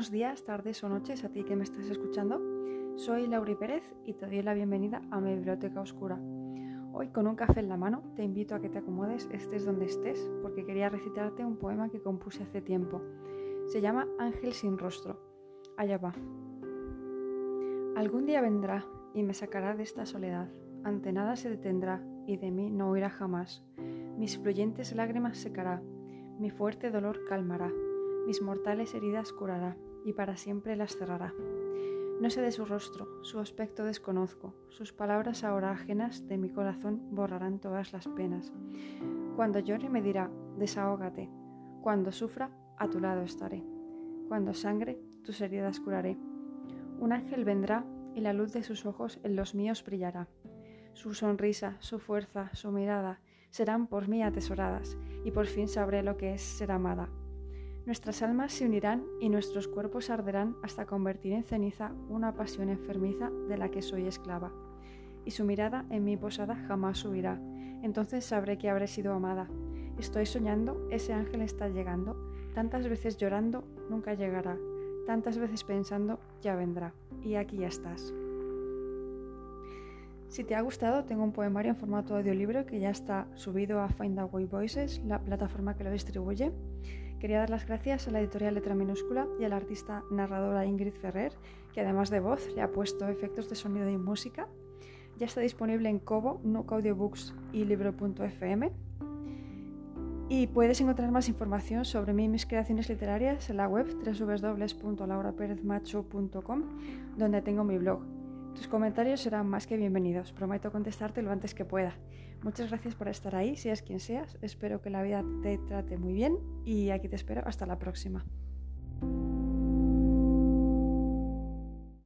buenos días, tardes o noches a ti que me estás escuchando. Soy Lauri Pérez y te doy la bienvenida a mi biblioteca oscura. Hoy con un café en la mano te invito a que te acomodes, estés donde estés, porque quería recitarte un poema que compuse hace tiempo. Se llama Ángel sin rostro. Allá va. Algún día vendrá y me sacará de esta soledad. Ante nada se detendrá y de mí no huirá jamás. Mis fluyentes lágrimas secará, mi fuerte dolor calmará mis mortales heridas curará y para siempre las cerrará. No sé de su rostro, su aspecto desconozco, sus palabras ahora ajenas de mi corazón borrarán todas las penas. Cuando llore me dirá, desahógate, cuando sufra, a tu lado estaré, cuando sangre, tus heridas curaré. Un ángel vendrá y la luz de sus ojos en los míos brillará. Su sonrisa, su fuerza, su mirada serán por mí atesoradas y por fin sabré lo que es ser amada Nuestras almas se unirán y nuestros cuerpos arderán hasta convertir en ceniza una pasión enfermiza de la que soy esclava. Y su mirada en mi posada jamás subirá. Entonces sabré que habré sido amada. Estoy soñando, ese ángel está llegando. Tantas veces llorando, nunca llegará. Tantas veces pensando, ya vendrá. Y aquí ya estás. Si te ha gustado, tengo un poemario en formato audiolibro que ya está subido a Find Away Voices, la plataforma que lo distribuye. Quería dar las gracias a la editorial Letra Minúscula y a la artista narradora Ingrid Ferrer, que además de voz le ha puesto efectos de sonido y música. Ya está disponible en Kobo, Nook Audiobooks y Libro.fm. Y puedes encontrar más información sobre mí y mis creaciones literarias en la web www.lauraperezmacho.com, donde tengo mi blog tus comentarios serán más que bienvenidos. Prometo contestarte lo antes que pueda. Muchas gracias por estar ahí, seas quien seas. Espero que la vida te trate muy bien y aquí te espero hasta la próxima.